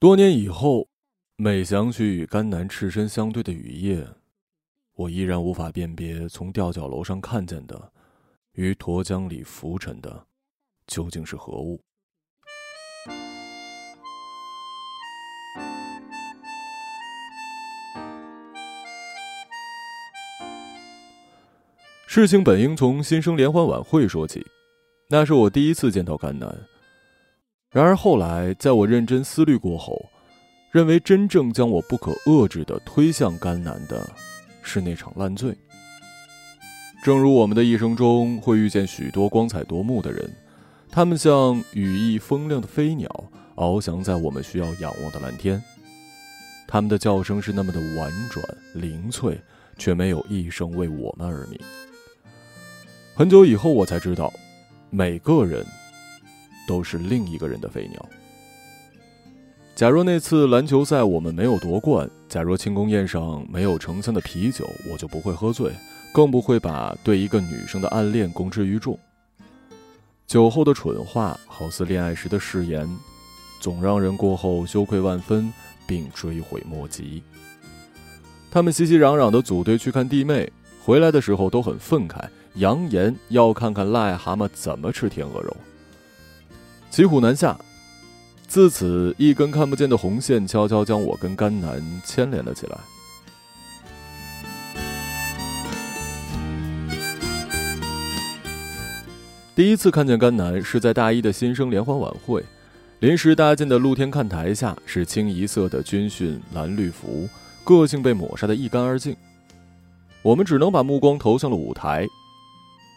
多年以后，每想起与甘南赤身相对的雨夜，我依然无法辨别从吊脚楼上看见的，与沱江里浮沉的，究竟是何物。事情本应从新生联欢晚会说起，那是我第一次见到甘南。然而后来，在我认真思虑过后，认为真正将我不可遏制的推向甘南的，是那场烂醉。正如我们的一生中会遇见许多光彩夺目的人，他们像羽翼丰亮的飞鸟，翱翔在我们需要仰望的蓝天。他们的叫声是那么的婉转灵脆，却没有一声为我们而鸣。很久以后，我才知道，每个人。都是另一个人的飞鸟。假若那次篮球赛我们没有夺冠，假若庆功宴上没有成箱的啤酒，我就不会喝醉，更不会把对一个女生的暗恋公之于众。酒后的蠢话，好似恋爱时的誓言，总让人过后羞愧万分，并追悔莫及。他们熙熙攘攘的组队去看弟妹，回来的时候都很愤慨，扬言要看看癞蛤蟆怎么吃天鹅肉。骑虎难下，自此一根看不见的红线悄悄将我跟甘南牵连了起来。第一次看见甘南是在大一的新生联欢晚会，临时搭建的露天看台下是清一色的军训蓝绿服，个性被抹杀的一干二净。我们只能把目光投向了舞台。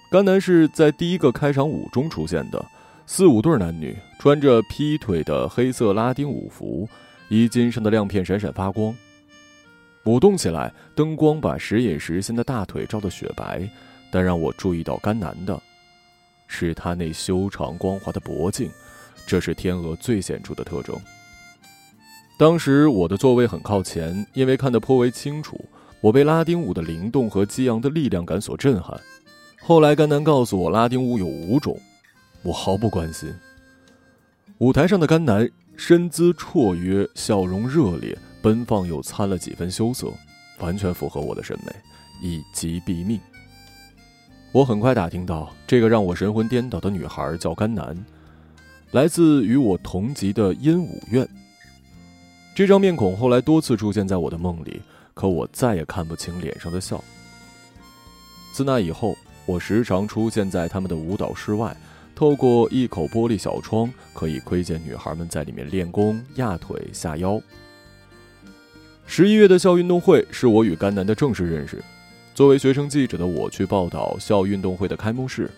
甘南是在第一个开场舞中出现的。四五对男女穿着劈腿的黑色拉丁舞服，衣襟上的亮片闪闪发光。舞动起来，灯光把时隐时现的大腿照得雪白。但让我注意到甘南的，是他那修长光滑的脖颈，这是天鹅最显著的特征。当时我的座位很靠前，因为看得颇为清楚，我被拉丁舞的灵动和激昂的力量感所震撼。后来甘南告诉我，拉丁舞有五种。我毫不关心。舞台上的甘南身姿绰约，笑容热烈，奔放又掺了几分羞涩，完全符合我的审美，一击毙命。我很快打听到，这个让我神魂颠倒的女孩叫甘南，来自与我同级的鹦鹉院。这张面孔后来多次出现在我的梦里，可我再也看不清脸上的笑。自那以后，我时常出现在他们的舞蹈室外。透过一口玻璃小窗，可以窥见女孩们在里面练功、压腿、下腰。十一月的校运动会是我与甘南的正式认识。作为学生记者的我去报道校运动会的开幕式。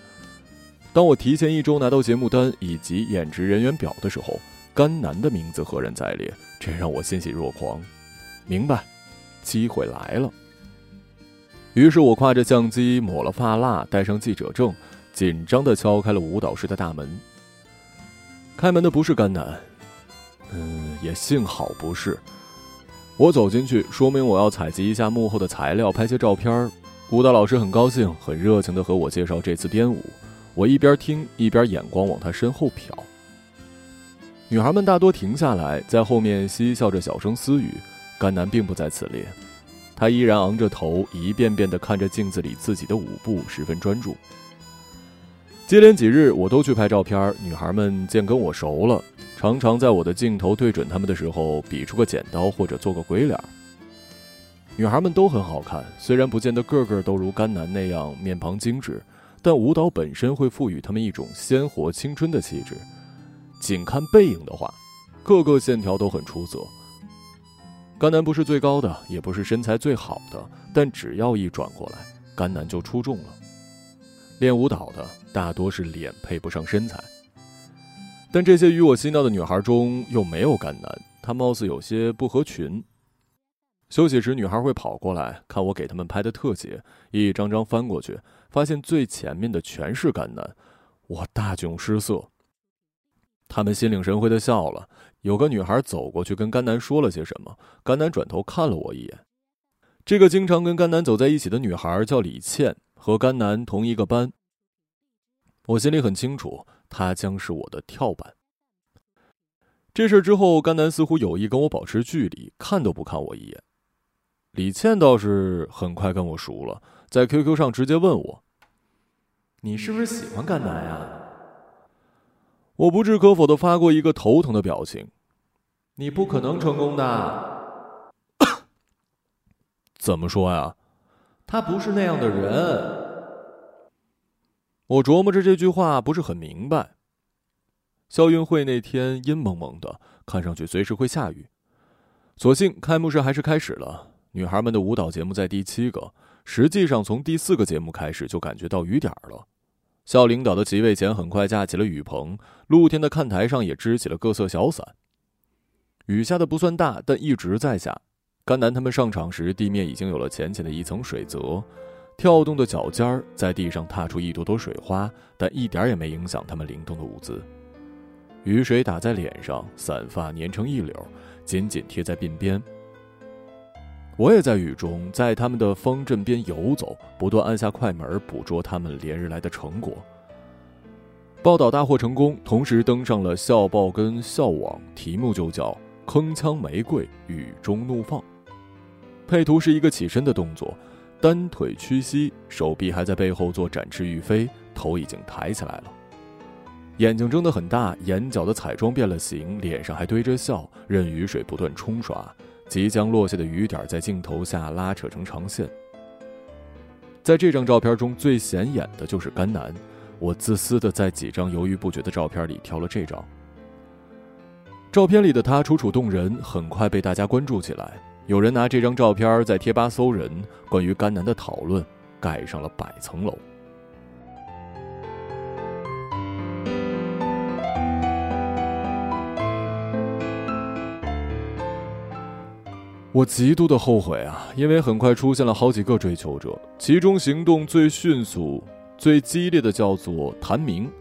当我提前一周拿到节目单以及演职人员表的时候，甘南的名字赫然在列，这让我欣喜若狂。明白，机会来了。于是我挎着相机，抹了发蜡，带上记者证。紧张的敲开了舞蹈室的大门。开门的不是甘南，嗯，也幸好不是。我走进去，说明我要采集一下幕后的材料，拍些照片。舞蹈老师很高兴，很热情的和我介绍这次编舞。我一边听，一边眼光往他身后瞟。女孩们大多停下来，在后面嬉笑着小声私语。甘南并不在此列，他依然昂着头，一遍遍地看着镜子里自己的舞步，十分专注。接连几日，我都去拍照片。女孩们见跟我熟了，常常在我的镜头对准他们的时候，比出个剪刀或者做个鬼脸。女孩们都很好看，虽然不见得个个都如甘南那样面庞精致，但舞蹈本身会赋予她们一种鲜活青春的气质。仅看背影的话，个个线条都很出色。甘南不是最高的，也不是身材最好的，但只要一转过来，甘南就出众了。练舞蹈的大多是脸配不上身材，但这些与我嬉闹的女孩中又没有甘南，她貌似有些不合群。休息时，女孩会跑过来看我给他们拍的特写，一张张翻过去，发现最前面的全是甘南，我大窘失色。他们心领神会的笑了。有个女孩走过去跟甘南说了些什么，甘南转头看了我一眼。这个经常跟甘南走在一起的女孩叫李倩。和甘南同一个班，我心里很清楚，他将是我的跳板。这事之后，甘南似乎有意跟我保持距离，看都不看我一眼。李倩倒是很快跟我熟了，在 QQ 上直接问我：“你是不是喜欢甘南呀？”我不置可否的发过一个头疼的表情：“你不可能成功的。”怎么说呀？他不是那样的人。我琢磨着这句话不是很明白。校运会那天阴蒙蒙的，看上去随时会下雨。所幸开幕式还是开始了，女孩们的舞蹈节目在第七个，实际上从第四个节目开始就感觉到雨点了。校领导的席位前很快架起了雨棚，露天的看台上也支起了各色小伞。雨下的不算大，但一直在下。甘南他们上场时，地面已经有了浅浅的一层水泽。跳动的脚尖儿在地上踏出一朵朵水花，但一点也没影响他们灵动的舞姿。雨水打在脸上，散发粘成一绺，紧紧贴在鬓边。我也在雨中，在他们的方阵边游走，不断按下快门，捕捉他们连日来的成果。报道大获成功，同时登上了校报跟校网，题目就叫《铿锵玫瑰雨中怒放》，配图是一个起身的动作。单腿屈膝，手臂还在背后做展翅欲飞，头已经抬起来了，眼睛睁得很大，眼角的彩妆变了形，脸上还堆着笑，任雨水不断冲刷，即将落下的雨点在镜头下拉扯成长线。在这张照片中最显眼的就是甘南，我自私的在几张犹豫不决的照片里挑了这张。照片里的他楚楚动人，很快被大家关注起来。有人拿这张照片在贴吧搜人，关于甘南的讨论盖上了百层楼。我极度的后悔啊，因为很快出现了好几个追求者，其中行动最迅速、最激烈的叫做谭明，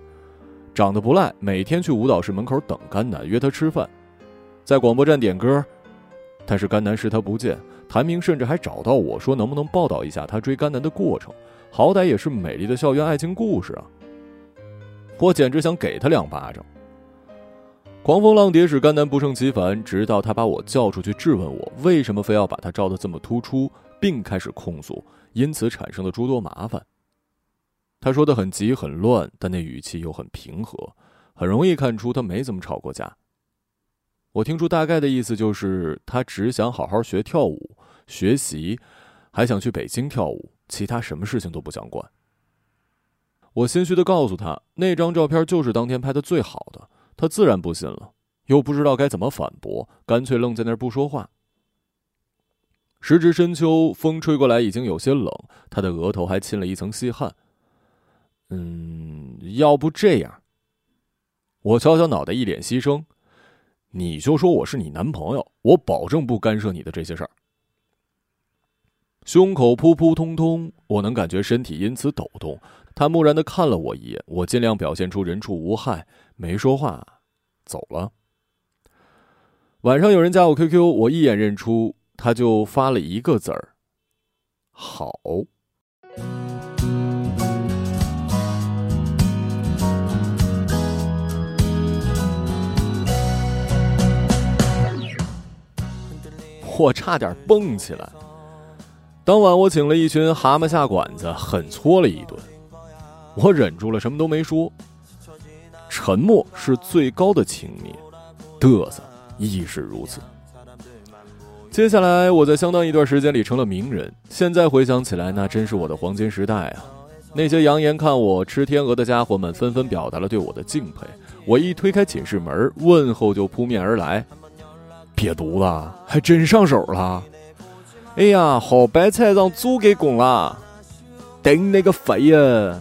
长得不赖，每天去舞蹈室门口等甘南，约他吃饭，在广播站点歌。但是甘南视他不见，谭明甚至还找到我说能不能报道一下他追甘南的过程，好歹也是美丽的校园爱情故事啊！我简直想给他两巴掌。狂风浪蝶使甘南不胜其烦，直到他把我叫出去质问我为什么非要把他照得这么突出，并开始控诉因此产生的诸多麻烦。他说的很急很乱，但那语气又很平和，很容易看出他没怎么吵过架。我听出大概的意思就是，他只想好好学跳舞、学习，还想去北京跳舞，其他什么事情都不想管。我心虚的告诉他，那张照片就是当天拍的最好的，他自然不信了，又不知道该怎么反驳，干脆愣在那儿不说话。时值深秋，风吹过来已经有些冷，他的额头还沁了一层细汗。嗯，要不这样，我敲敲脑袋，一脸牺牲。你就说我是你男朋友，我保证不干涉你的这些事儿。胸口扑扑通通，我能感觉身体因此抖动。他木然的看了我一眼，我尽量表现出人畜无害，没说话，走了。晚上有人加我 QQ，我一眼认出，他就发了一个字儿：好。我差点蹦起来。当晚，我请了一群蛤蟆下馆子，狠搓了一顿。我忍住了，什么都没说。沉默是最高的轻蔑，嘚瑟亦是如此。接下来，我在相当一段时间里成了名人。现在回想起来，那真是我的黄金时代啊！那些扬言看我吃天鹅的家伙们，纷纷表达了对我的敬佩。我一推开寝室门，问候就扑面而来。瘪犊子，还真上手了！哎呀，好白菜让猪给拱了，顶那个肺呀！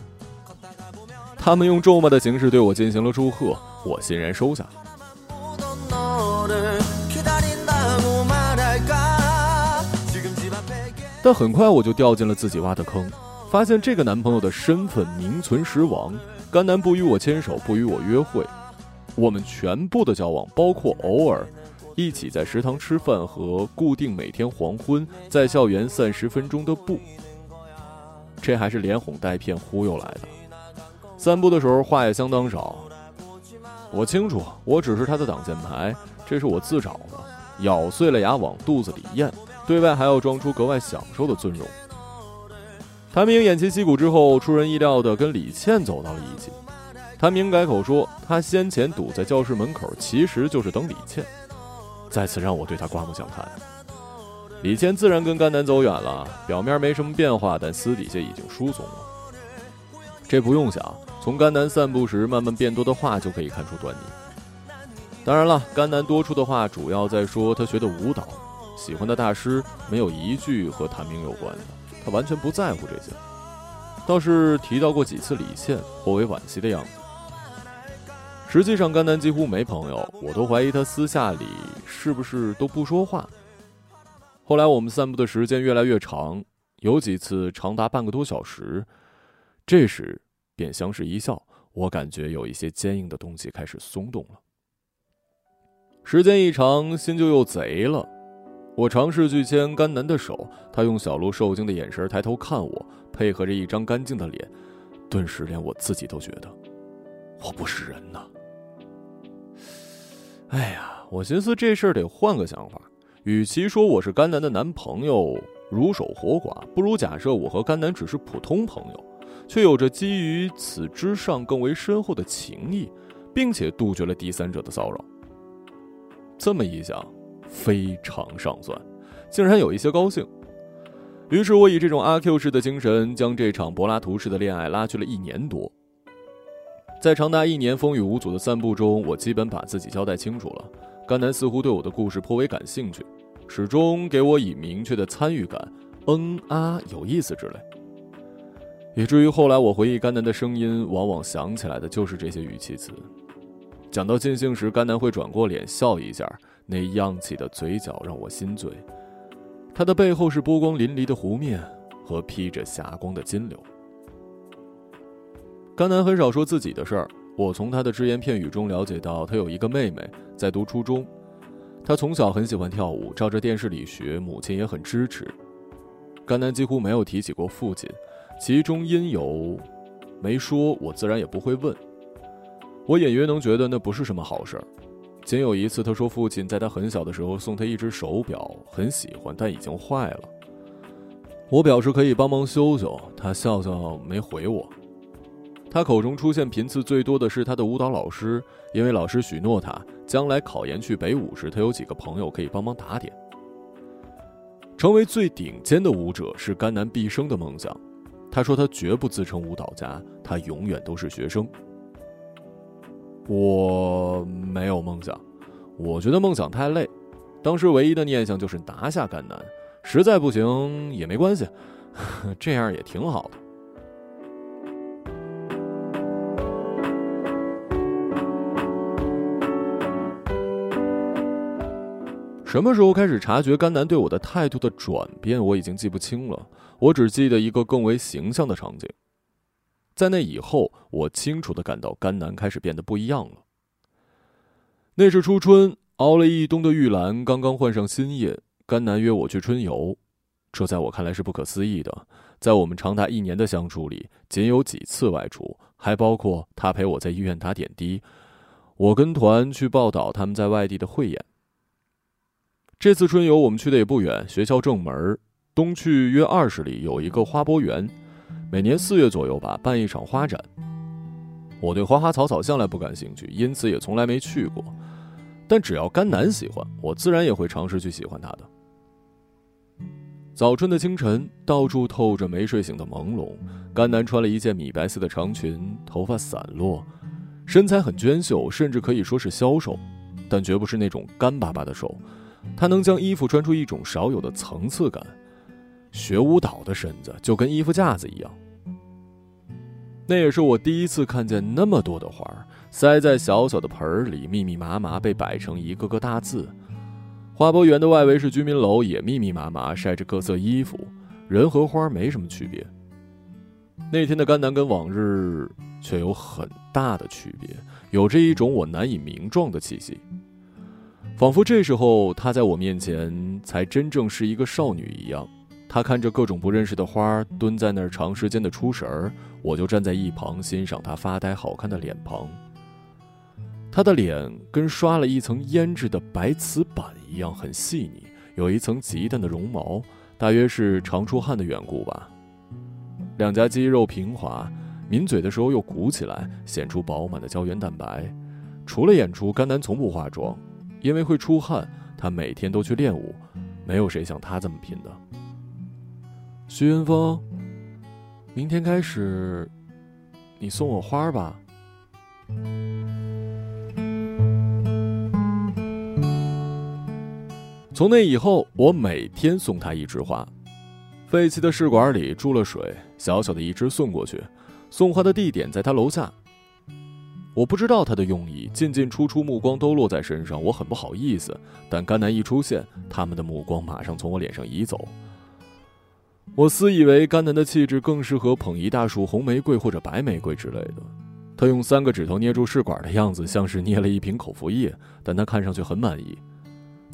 他们用咒骂的形式对我进行了祝贺，我欣然收下。但很快我就掉进了自己挖的坑，发现这个男朋友的身份名存实亡。甘南不与我牵手，不与我约会，我们全部的交往，包括偶尔。一起在食堂吃饭和固定每天黄昏在校园散十分钟的步，这还是连哄带骗忽悠来的。散步的时候话也相当少，我清楚，我只是他的挡箭牌，这是我自找的，咬碎了牙往肚子里咽，对外还要装出格外享受的尊容。谭明偃旗息鼓之后，出人意料的跟李倩走到了一起。谭明改口说，他先前堵在教室门口，其实就是等李倩，再次让我对他刮目相看。李谦自然跟甘南走远了，表面没什么变化，但私底下已经疏松了。这不用想，从甘南散步时慢慢变多的话就可以看出端倪。当然了，甘南多出的话主要在说他学的舞蹈，喜欢的大师没有一句和谭明有关的。他完全不在乎这些，倒是提到过几次李现，颇为惋惜的样子。实际上，甘南几乎没朋友，我都怀疑他私下里是不是都不说话。后来我们散步的时间越来越长，有几次长达半个多小时。这时便相视一笑，我感觉有一些坚硬的东西开始松动了。时间一长，心就又贼了。我尝试去牵甘南的手，他用小鹿受惊的眼神抬头看我，配合着一张干净的脸，顿时连我自己都觉得我不是人呐。哎呀，我寻思这事儿得换个想法，与其说我是甘南的男朋友如守活寡，不如假设我和甘南只是普通朋友，却有着基于此之上更为深厚的情谊，并且杜绝了第三者的骚扰。这么一想。非常上算，竟然有一些高兴。于是我以这种阿 Q 式的精神，将这场柏拉图式的恋爱拉去了一年多。在长达一年风雨无阻的散步中，我基本把自己交代清楚了。甘南似乎对我的故事颇为感兴趣，始终给我以明确的参与感，嗯啊，有意思之类。以至于后来我回忆甘南的声音，往往想起来的就是这些语气词。讲到尽兴时，甘南会转过脸笑一下。那漾起的嘴角让我心醉，他的背后是波光粼粼的湖面和披着霞光的金柳。甘南很少说自己的事儿，我从他的只言片语中了解到，他有一个妹妹在读初中，他从小很喜欢跳舞，照着电视里学，母亲也很支持。甘南几乎没有提起过父亲，其中因由没说，我自然也不会问。我隐约能觉得那不是什么好事儿。仅有一次，他说父亲在他很小的时候送他一只手表，很喜欢，但已经坏了。我表示可以帮忙修修，他笑笑没回我。他口中出现频次最多的是他的舞蹈老师，因为老师许诺他将来考研去北舞时，他有几个朋友可以帮忙打点。成为最顶尖的舞者是甘南毕生的梦想。他说他绝不自称舞蹈家，他永远都是学生。我没有梦想，我觉得梦想太累。当时唯一的念想就是拿下甘南，实在不行也没关系，这样也挺好的。什么时候开始察觉甘南对我的态度的转变，我已经记不清了。我只记得一个更为形象的场景。在那以后，我清楚的感到甘南开始变得不一样了。那是初春，熬了一冬的玉兰刚刚换上新叶。甘南约我去春游，这在我看来是不可思议的。在我们长达一年的相处里，仅有几次外出，还包括他陪我在医院打点滴，我跟团去报道他们在外地的汇演。这次春游我们去的也不远，学校正门东去约二十里，有一个花博园。每年四月左右吧，办一场花展。我对花花草草向来不感兴趣，因此也从来没去过。但只要甘南喜欢，我自然也会尝试去喜欢他的。早春的清晨，到处透着没睡醒的朦胧。甘南穿了一件米白色的长裙，头发散落，身材很娟秀，甚至可以说是消瘦，但绝不是那种干巴巴的瘦。他能将衣服穿出一种少有的层次感。学舞蹈的身子就跟衣服架子一样。那也是我第一次看见那么多的花儿塞在小小的盆儿里，密密麻麻被摆成一个个大字。花博园的外围是居民楼，也密密麻麻晒着各色衣服，人和花没什么区别。那天的甘南跟往日却有很大的区别，有着一种我难以名状的气息，仿佛这时候她在我面前才真正是一个少女一样。她看着各种不认识的花，蹲在那儿长时间的出神儿，我就站在一旁欣赏她发呆好看的脸庞。她的脸跟刷了一层胭脂的白瓷板一样，很细腻，有一层极淡的绒毛，大约是常出汗的缘故吧。两颊肌肉平滑，抿嘴的时候又鼓起来，显出饱满的胶原蛋白。除了演出，甘南从不化妆，因为会出汗，他每天都去练舞。没有谁像他这么拼的。徐云峰，明天开始，你送我花吧。从那以后，我每天送他一枝花。废弃的试管里注了水，小小的一支送过去。送花的地点在他楼下。我不知道他的用意，进进出出目光都落在身上，我很不好意思。但甘南一出现，他们的目光马上从我脸上移走。我私以为甘南的气质更适合捧一大束红玫瑰或者白玫瑰之类的。他用三个指头捏住试管的样子，像是捏了一瓶口服液，但他看上去很满意。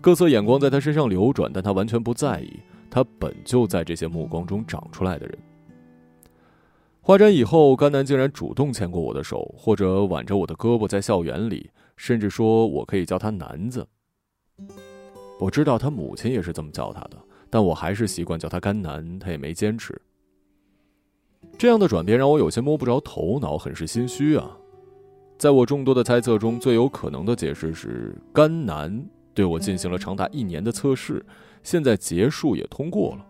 各色眼光在他身上流转，但他完全不在意。他本就在这些目光中长出来的人。花展以后，甘南竟然主动牵过我的手，或者挽着我的胳膊在校园里，甚至说我可以叫他南子。我知道他母亲也是这么叫他的，但我还是习惯叫他甘南，他也没坚持。这样的转变让我有些摸不着头脑，很是心虚啊。在我众多的猜测中，最有可能的解释是甘南对我进行了长达一年的测试。现在结束也通过了，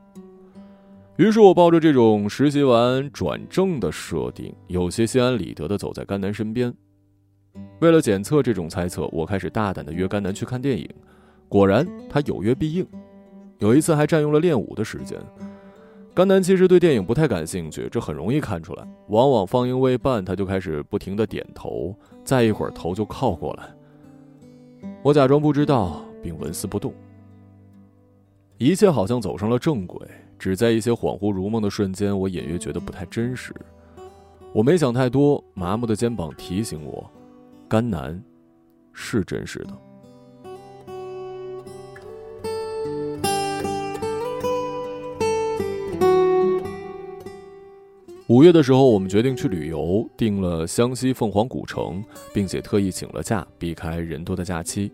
于是我抱着这种实习完转正的设定，有些心安理得的走在甘南身边。为了检测这种猜测，我开始大胆的约甘南去看电影。果然，他有约必应。有一次还占用了练舞的时间。甘南其实对电影不太感兴趣，这很容易看出来。往往放映未半，他就开始不停的点头，再一会儿头就靠过来。我假装不知道，并纹丝不动。一切好像走上了正轨，只在一些恍惚如梦的瞬间，我隐约觉得不太真实。我没想太多，麻木的肩膀提醒我：甘南是真实的。五月的时候，我们决定去旅游，订了湘西凤凰古城，并且特意请了假，避开人多的假期。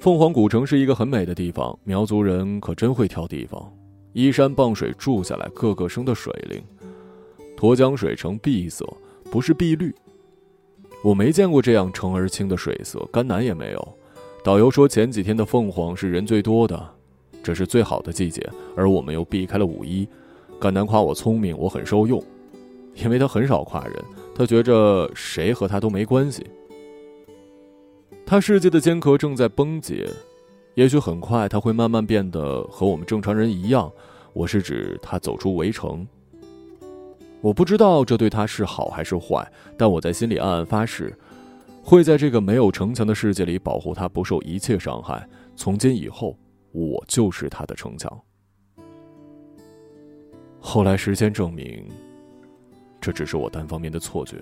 凤凰古城是一个很美的地方，苗族人可真会挑地方，依山傍水住下来，个个生的水灵。沱江水呈碧色，不是碧绿。我没见过这样澄而清的水色，甘南也没有。导游说前几天的凤凰是人最多的，这是最好的季节，而我们又避开了五一。甘南夸我聪明，我很受用，因为他很少夸人，他觉着谁和他都没关系。他世界的坚壳正在崩解，也许很快他会慢慢变得和我们正常人一样。我是指他走出围城。我不知道这对他是好还是坏，但我在心里暗暗发誓，会在这个没有城墙的世界里保护他不受一切伤害。从今以后，我就是他的城墙。后来时间证明，这只是我单方面的错觉。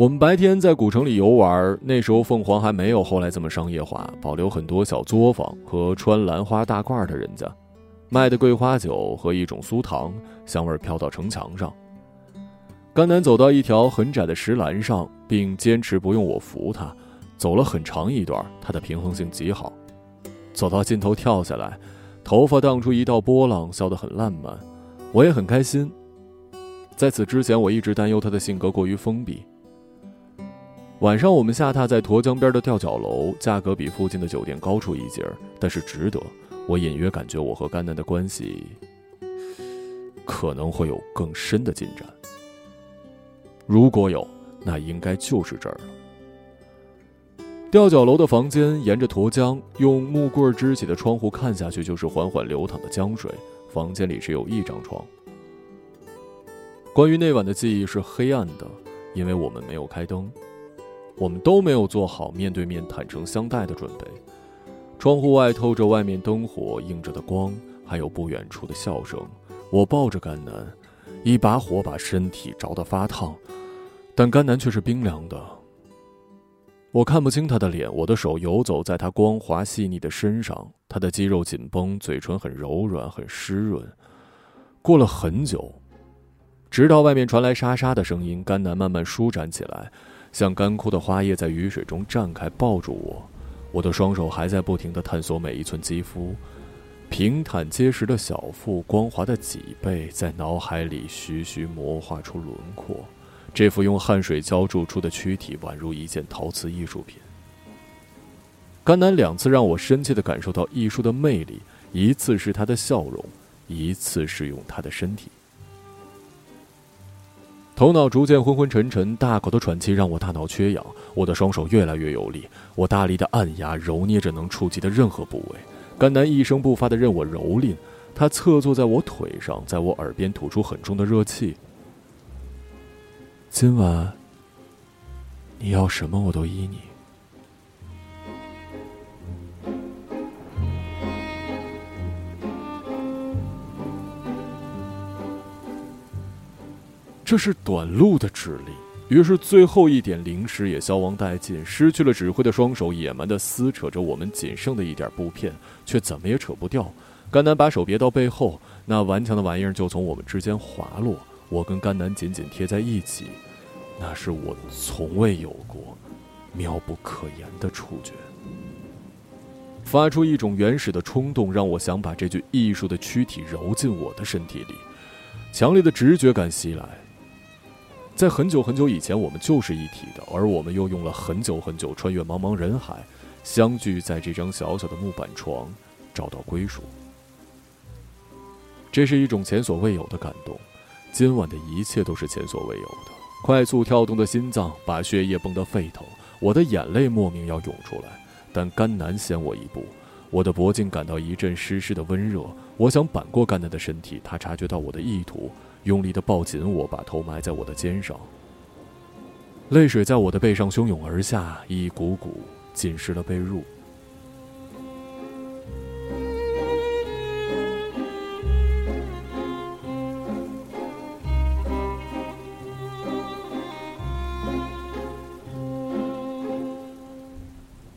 我们白天在古城里游玩，那时候凤凰还没有后来这么商业化，保留很多小作坊和穿兰花大褂的人家，卖的桂花酒和一种酥糖，香味飘到城墙上。甘南走到一条很窄的石栏上，并坚持不用我扶他，走了很长一段，他的平衡性极好，走到尽头跳下来，头发荡出一道波浪，笑得很烂漫，我也很开心。在此之前，我一直担忧他的性格过于封闭。晚上，我们下榻在沱江边的吊脚楼，价格比附近的酒店高出一截儿，但是值得。我隐约感觉我和甘南的关系可能会有更深的进展。如果有，那应该就是这儿了。吊脚楼的房间沿着沱江，用木棍支起的窗户看下去就是缓缓流淌的江水。房间里只有一张床。关于那晚的记忆是黑暗的，因为我们没有开灯。我们都没有做好面对面坦诚相待的准备。窗户外透着外面灯火映着的光，还有不远处的笑声。我抱着甘南，一把火把身体着得发烫，但甘南却是冰凉的。我看不清他的脸，我的手游走在他光滑细腻的身上，他的肌肉紧绷，嘴唇很柔软，很湿润。过了很久，直到外面传来沙沙的声音，甘南慢慢舒展起来，像干枯的花叶在雨水中绽开，抱住我。我的双手还在不停地探索每一寸肌肤，平坦结实的小腹，光滑的脊背，在脑海里徐徐模画出轮廓。这副用汗水浇筑出的躯体，宛如一件陶瓷艺术品。甘南两次让我深切地感受到艺术的魅力，一次是他的笑容，一次是用他的身体。头脑逐渐昏昏沉沉，大口的喘气让我大脑缺氧。我的双手越来越有力，我大力的按压、揉捏着能触及的任何部位。甘南一声不发的任我蹂躏，他侧坐在我腿上，在我耳边吐出很重的热气。今晚，你要什么我都依你。这是短路的指令，于是最后一点灵石也消亡殆尽。失去了指挥的双手野蛮的撕扯着我们仅剩的一点布片，却怎么也扯不掉。甘南把手别到背后，那顽强的玩意儿就从我们之间滑落。我跟甘南紧紧贴在一起，那是我从未有过妙不可言的触觉，发出一种原始的冲动，让我想把这具艺术的躯体揉进我的身体里。强烈的直觉感袭来，在很久很久以前，我们就是一体的，而我们又用了很久很久，穿越茫茫人海，相聚在这张小小的木板床，找到归属。这是一种前所未有的感动。今晚的一切都是前所未有的，快速跳动的心脏把血液蹦得沸腾，我的眼泪莫名要涌出来，但甘南先我一步，我的脖颈感到一阵湿湿的温热，我想扳过甘南的身体，他察觉到我的意图，用力地抱紧我，把头埋在我的肩上，泪水在我的背上汹涌而下，一股股浸湿了被褥。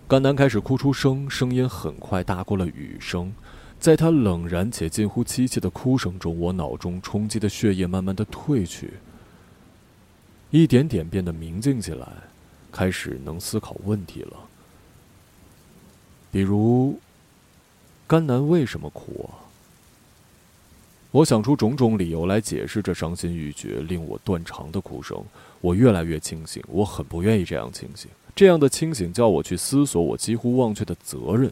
甘南开始哭出声，声音很快大过了雨声。在他冷然且近乎凄切的哭声中，我脑中冲击的血液慢慢的褪去，一点点变得明净起来，开始能思考问题了。比如，甘南为什么哭啊？我想出种种理由来解释这伤心欲绝、令我断肠的哭声。我越来越清醒，我很不愿意这样清醒。这样的清醒叫我去思索我几乎忘却的责任。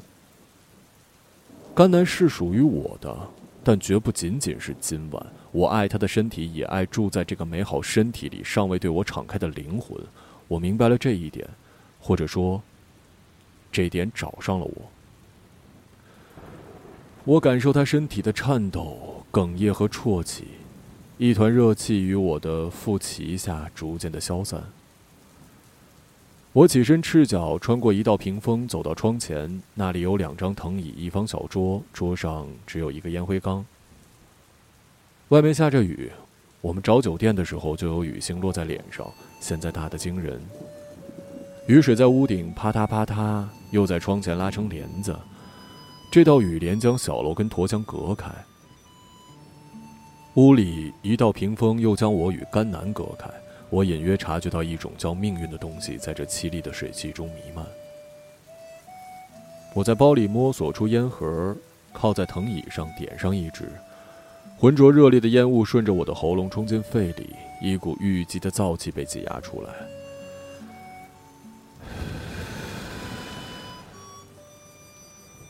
甘南是属于我的，但绝不仅仅是今晚。我爱他的身体，也爱住在这个美好身体里尚未对我敞开的灵魂。我明白了这一点，或者说，这点找上了我。我感受他身体的颤抖、哽咽和啜泣，一团热气于我的腹脐下逐渐的消散。我起身，赤脚穿过一道屏风，走到窗前。那里有两张藤椅，一方小桌，桌上只有一个烟灰缸。外面下着雨，我们找酒店的时候就有雨星落在脸上，现在大得惊人。雨水在屋顶啪嗒啪嗒，又在窗前拉成帘子。这道雨帘将小楼跟驼墙隔开。屋里一道屏风又将我与甘南隔开。我隐约察觉到一种叫命运的东西在这凄厉的水汽中弥漫。我在包里摸索出烟盒，靠在藤椅上点上一支，浑浊热烈的烟雾顺着我的喉咙冲进肺里，一股郁积的燥气被挤压出来，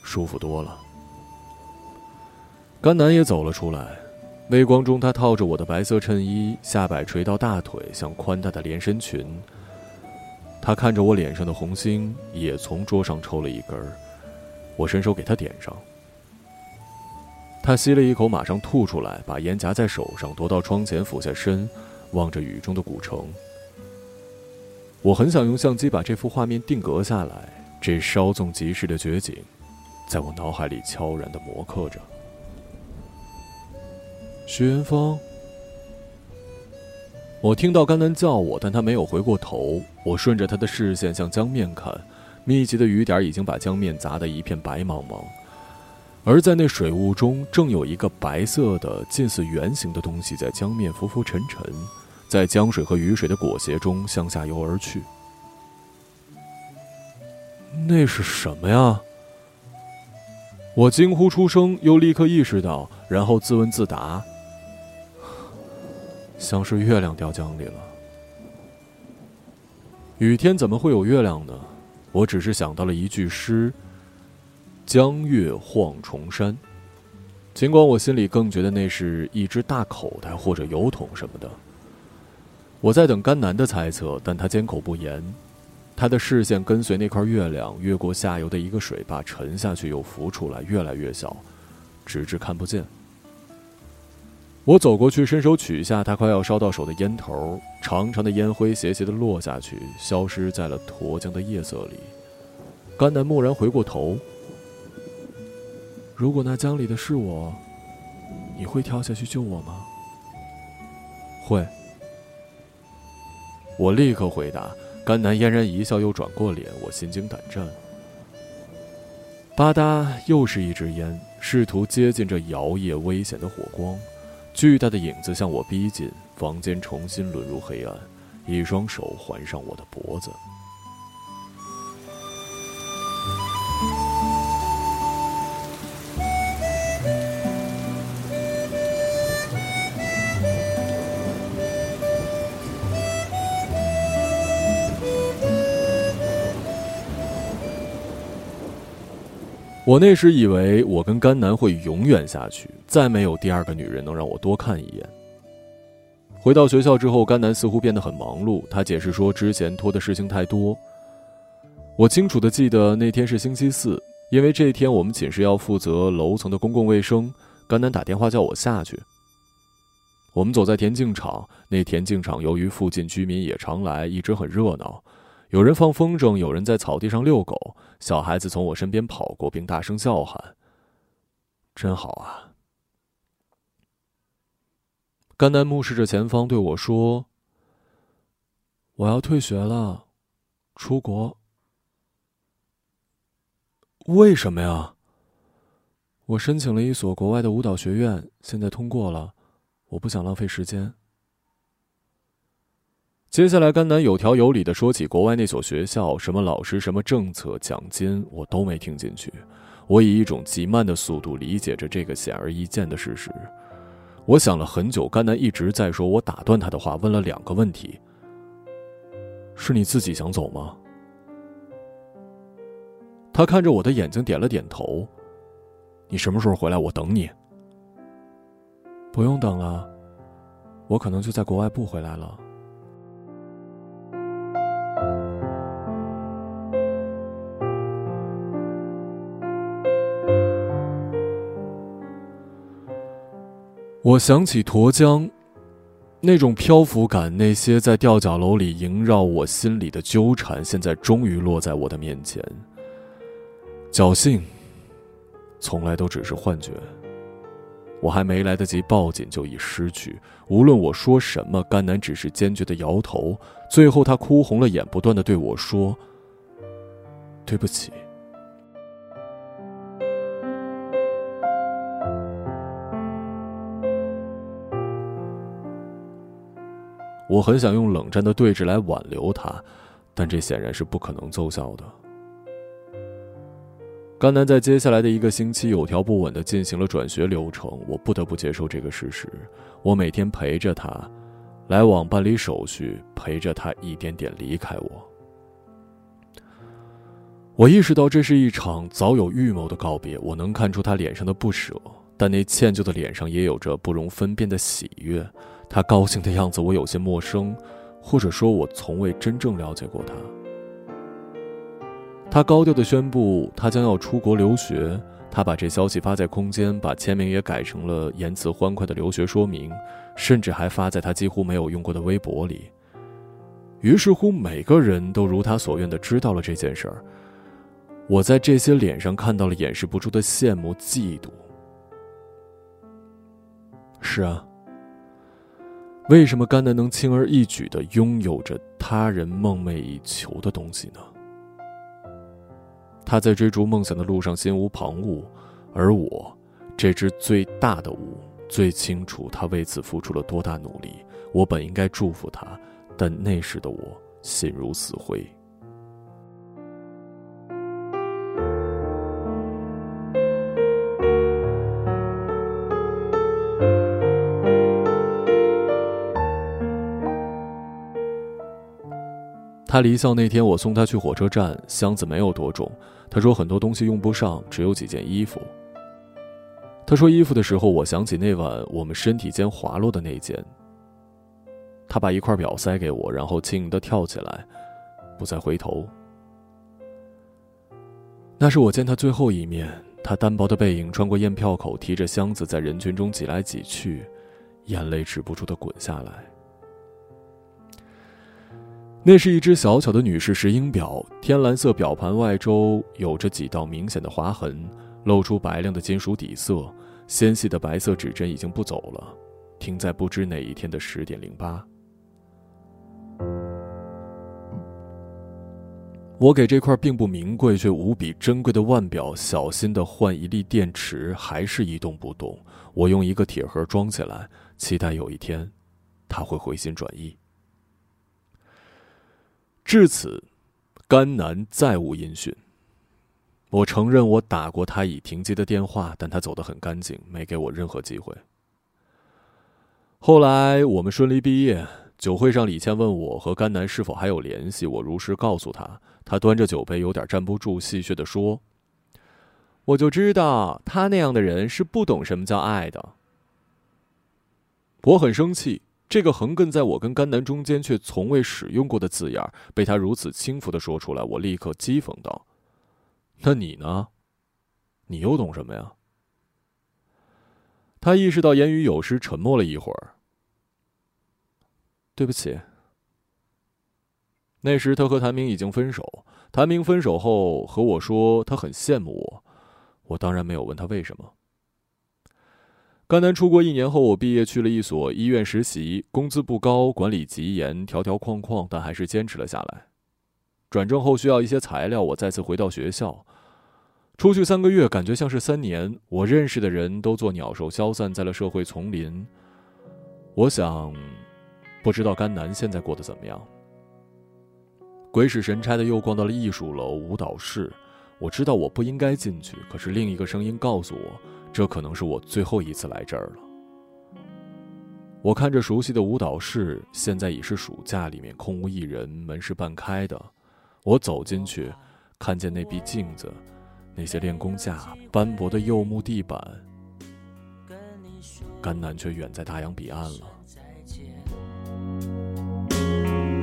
舒服多了。甘南也走了出来。微光中，他套着我的白色衬衣，下摆垂到大腿，像宽大的连身裙。他看着我脸上的红星，也从桌上抽了一根儿。我伸手给他点上。他吸了一口，马上吐出来，把烟夹在手上，踱到窗前，俯下身，望着雨中的古城。我很想用相机把这幅画面定格下来，这稍纵即逝的绝景，在我脑海里悄然的磨刻着。徐元芳，我听到甘南叫我，但他没有回过头。我顺着他的视线向江面看，密集的雨点已经把江面砸得一片白茫茫。而在那水雾中，正有一个白色的、近似圆形的东西在江面浮浮沉沉，在江水和雨水的裹挟中向下游而去。那是什么呀？我惊呼出声，又立刻意识到，然后自问自答：像是月亮掉江里了。雨天怎么会有月亮呢？我只是想到了一句诗。江月晃重山，尽管我心里更觉得那是一只大口袋或者油桶什么的。我在等甘南的猜测，但他缄口不言。他的视线跟随那块月亮越过下游的一个水坝沉下去，又浮出来，越来越小，直至看不见。我走过去，伸手取下他快要烧到手的烟头，长长的烟灰斜斜的落下去，消失在了沱江的夜色里。甘南蓦然回过头。如果那江里的是我，你会跳下去救我吗？会。我立刻回答。甘南嫣然一笑，又转过脸，我心惊胆战。吧嗒，又是一支烟，试图接近这摇曳危险的火光。巨大的影子向我逼近，房间重新沦入黑暗。一双手环上我的脖子。我那时以为我跟甘南会永远下去，再没有第二个女人能让我多看一眼。回到学校之后，甘南似乎变得很忙碌。他解释说，之前拖的事情太多。我清楚的记得那天是星期四，因为这一天我们寝室要负责楼层的公共卫生。甘南打电话叫我下去。我们走在田径场，那田径场由于附近居民也常来，一直很热闹。有人放风筝，有人在草地上遛狗，小孩子从我身边跑过，并大声叫喊：“真好啊！”甘南目视着前方对我说：“我要退学了，出国。为什么呀？我申请了一所国外的舞蹈学院，现在通过了，我不想浪费时间。”接下来，甘南有条有理的说起国外那所学校，什么老师、什么政策、奖金，我都没听进去。我以一种极慢的速度理解着这个显而易见的事实。我想了很久，甘南一直在说，我打断他的话，问了两个问题：是你自己想走吗？他看着我的眼睛，点了点头。你什么时候回来？我等你。不用等了，我可能就在国外不回来了。我想起沱江，那种漂浮感，那些在吊脚楼里萦绕我心里的纠缠，现在终于落在我的面前。侥幸，从来都只是幻觉。我还没来得及抱紧，就已失去。无论我说什么，甘南只是坚决的摇头。最后，他哭红了眼，不断的对我说：“对不起。”我很想用冷战的对峙来挽留他，但这显然是不可能奏效的。甘南在接下来的一个星期有条不紊的进行了转学流程，我不得不接受这个事实。我每天陪着他，来往办理手续，陪着他一点点离开我。我意识到这是一场早有预谋的告别，我能看出他脸上的不舍，但那歉疚的脸上也有着不容分辨的喜悦。他高兴的样子，我有些陌生，或者说，我从未真正了解过他。他高调的宣布，他将要出国留学。他把这消息发在空间，把签名也改成了言辞欢快的留学说明，甚至还发在他几乎没有用过的微博里。于是乎，每个人都如他所愿的知道了这件事儿。我在这些脸上看到了掩饰不住的羡慕、嫉妒。是啊。为什么甘南能轻而易举的拥有着他人梦寐以求的东西呢？他在追逐梦想的路上心无旁骛，而我，这只最大的乌，最清楚他为此付出了多大努力。我本应该祝福他，但那时的我心如死灰。他离校那天，我送他去火车站，箱子没有多重。他说很多东西用不上，只有几件衣服。他说衣服的时候，我想起那晚我们身体间滑落的那件。他把一块表塞给我，然后轻盈的跳起来，不再回头。那是我见他最后一面，他单薄的背影穿过验票口，提着箱子在人群中挤来挤去，眼泪止不住的滚下来。那是一只小巧的女士石英表，天蓝色表盘外周有着几道明显的划痕，露出白亮的金属底色。纤细的白色指针已经不走了，停在不知哪一天的十点零八。我给这块并不名贵却无比珍贵的腕表小心的换一粒电池，还是一动不动。我用一个铁盒装起来，期待有一天，它会回心转意。至此，甘南再无音讯。我承认我打过他已停机的电话，但他走得很干净，没给我任何机会。后来我们顺利毕业，酒会上李倩问我和甘南是否还有联系，我如实告诉他。他端着酒杯，有点站不住，戏谑的说：“我就知道他那样的人是不懂什么叫爱的。”我很生气。这个横亘在我跟甘南中间却从未使用过的字眼，被他如此轻浮的说出来，我立刻讥讽道：“那你呢？你又懂什么呀？”他意识到言语有失，沉默了一会儿。对不起。那时他和谭明已经分手，谭明分手后和我说他很羡慕我，我当然没有问他为什么。甘南出国一年后，我毕业去了一所医院实习，工资不高，管理极严，条条框框，但还是坚持了下来。转正后需要一些材料，我再次回到学校。出去三个月，感觉像是三年。我认识的人都做鸟兽消散在了社会丛林。我想，不知道甘南现在过得怎么样。鬼使神差的又逛到了艺术楼、舞蹈室。我知道我不应该进去，可是另一个声音告诉我。这可能是我最后一次来这儿了。我看着熟悉的舞蹈室，现在已是暑假，里面空无一人，门是半开的。我走进去，看见那壁镜子，那些练功架，斑驳的柚木地板。甘南却远在大洋彼岸了。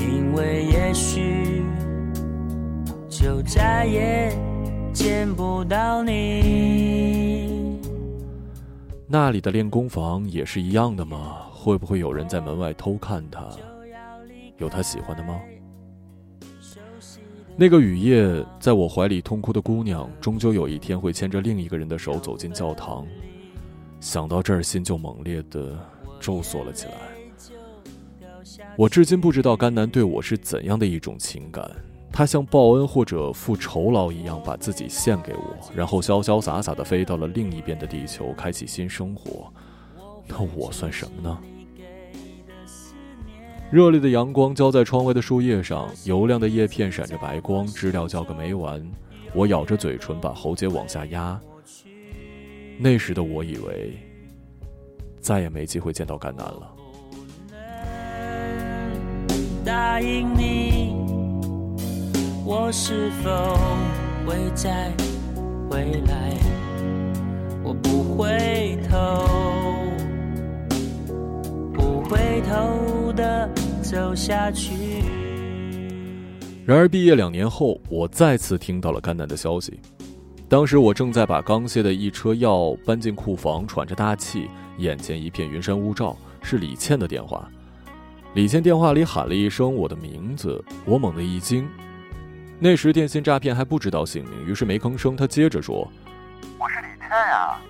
因为也许就再也见不到你。那里的练功房也是一样的吗？会不会有人在门外偷看他？有他喜欢的吗？那个雨夜，在我怀里痛哭的姑娘，终究有一天会牵着另一个人的手走进教堂。想到这儿，心就猛烈的皱缩了起来。我至今不知道甘南对我是怎样的一种情感。他像报恩或者付酬劳一样把自己献给我，然后潇潇洒洒地飞到了另一边的地球，开启新生活。那我算什么呢？热烈的阳光浇在窗外的树叶上，油亮的叶片闪着白光，知了叫个没完。我咬着嘴唇，把喉结往下压。那时的我以为再也没机会见到甘南了。答应你。我是否会再回来？我不回头，不回头的走下去。然而，毕业两年后，我再次听到了甘南的消息。当时我正在把刚卸的一车药搬进库房，喘着大气，眼前一片云山雾罩。是李倩的电话。李倩电话里喊了一声我的名字，我猛地一惊。那时电信诈骗还不知道姓名，于是没吭声。他接着说：“我是李倩啊。”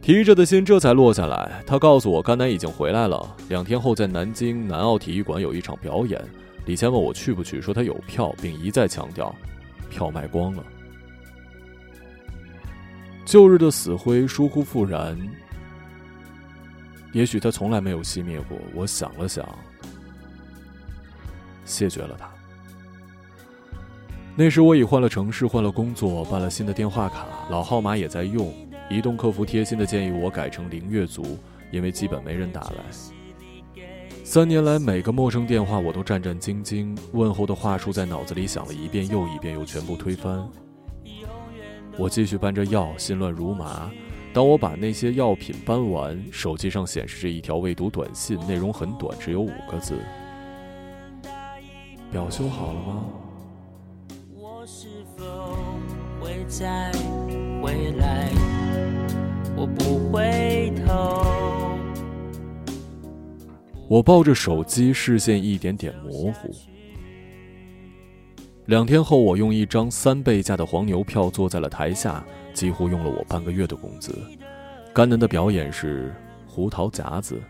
提着的心这才落下来。他告诉我，甘南已经回来了。两天后在南京南奥体育馆有一场表演。李倩问我去不去，说他有票，并一再强调，票卖光了。旧日的死灰疏忽复燃，也许他从来没有熄灭过。我想了想，谢绝了它。那时我已换了城市，换了工作，办了新的电话卡，老号码也在用。移动客服贴心的建议我改成零月租，因为基本没人打来。三年来，每个陌生电话我都战战兢兢，问候的话术在脑子里想了一遍又一遍，又全部推翻。我继续搬着药，心乱如麻。当我把那些药品搬完，手机上显示着一条未读短信，内容很短，只有五个字：“表修好了吗？”再回来？我不回头。我抱着手机，视线一点点模糊。两天后，我用一张三倍价的黄牛票坐在了台下，几乎用了我半个月的工资。甘南的表演是《胡桃夹子》。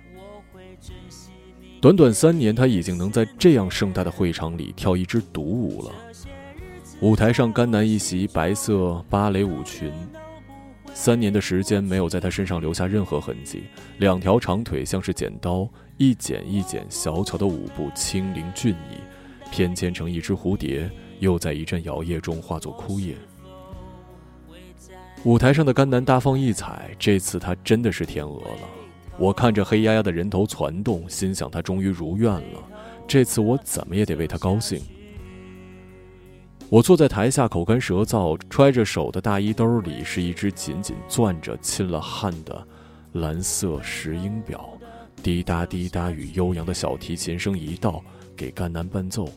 短短三年，他已经能在这样盛大的会场里跳一支独舞了。舞台上，甘南一袭白色芭蕾舞裙。三年的时间没有在他身上留下任何痕迹，两条长腿像是剪刀，一剪一剪，小巧的舞步轻灵俊逸，翩跹成一只蝴蝶，又在一阵摇曳中化作枯叶。舞台上的甘南大放异彩，这次他真的是天鹅了。我看着黑压压的人头攒动，心想他终于如愿了，这次我怎么也得为他高兴。我坐在台下，口干舌燥，揣着手的大衣兜里是一只紧紧攥着、沁了汗的蓝色石英表，滴答滴答，与悠扬的小提琴声一道，给甘南伴奏。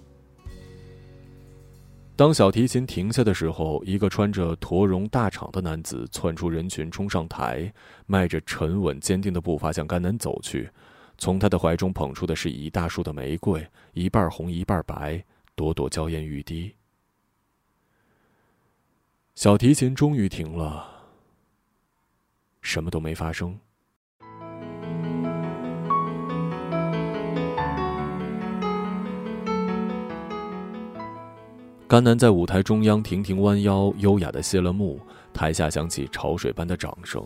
当小提琴停下的时候，一个穿着驼绒大氅的男子窜出人群，冲上台，迈着沉稳坚定的步伐向甘南走去，从他的怀中捧出的是一大束的玫瑰，一半红一半白，朵朵娇艳欲滴。小提琴终于停了，什么都没发生。甘南在舞台中央亭亭弯腰，优雅的谢了幕，台下响起潮水般的掌声。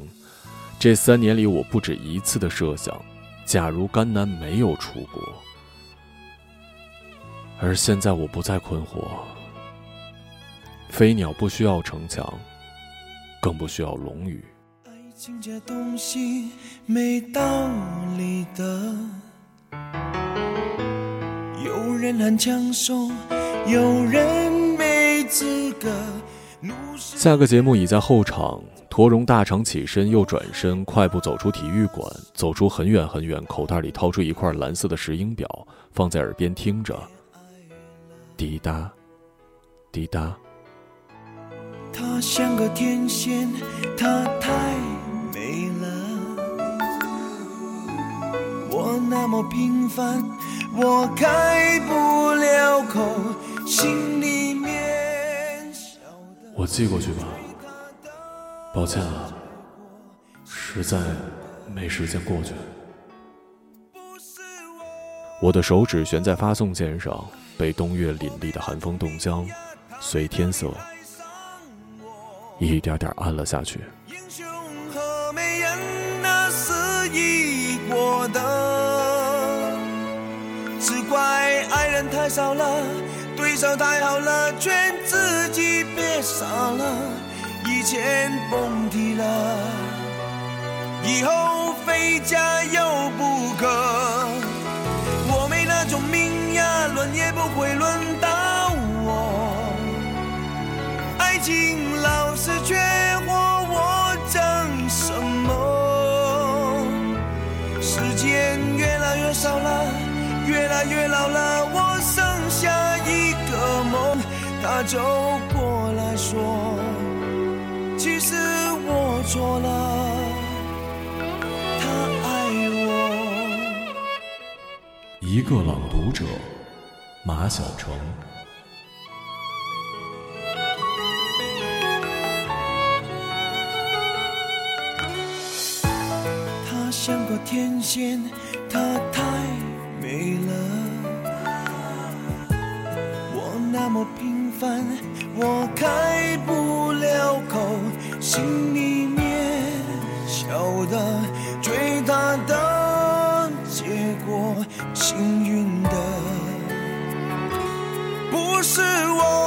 这三年里，我不止一次的设想：假如甘南没有出国，而现在我不再困惑。飞鸟不需要城墙，更不需要龙语。爱情这东西没道理的，有人很抢手，有人没资格。下个节目已在后场，驼绒大肠起身又转身，快步走出体育馆，走出很远很远，口袋里掏出一块蓝色的石英表，放在耳边听着，滴答，滴答。像个天仙，她太美了。我那么平凡，我开不了口，心里面。我寄过去吧，抱歉啊，实在没时间过去。我的手指悬在发送键上，被冬月凛冽的寒风冻僵，随天色。一点点暗了下去。英雄和美人那是一国的，只怪爱人太少了，对手太好了，劝自己别傻了，以前甭提了，以后非加油不可。我没那种命呀，轮也不会轮到我。爱情。是越来越老了，我剩下一个梦。他走过来说，其实我错了，他爱我。一个朗读者，马晓成。像个天仙，他太没了，我那么平凡，我开不了口，心里面晓得最大的结果，幸运的。不是我。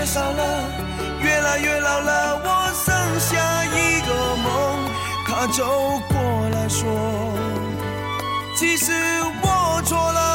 越少了，越来越老了，我剩下一个梦。他走过来说，其实我错了。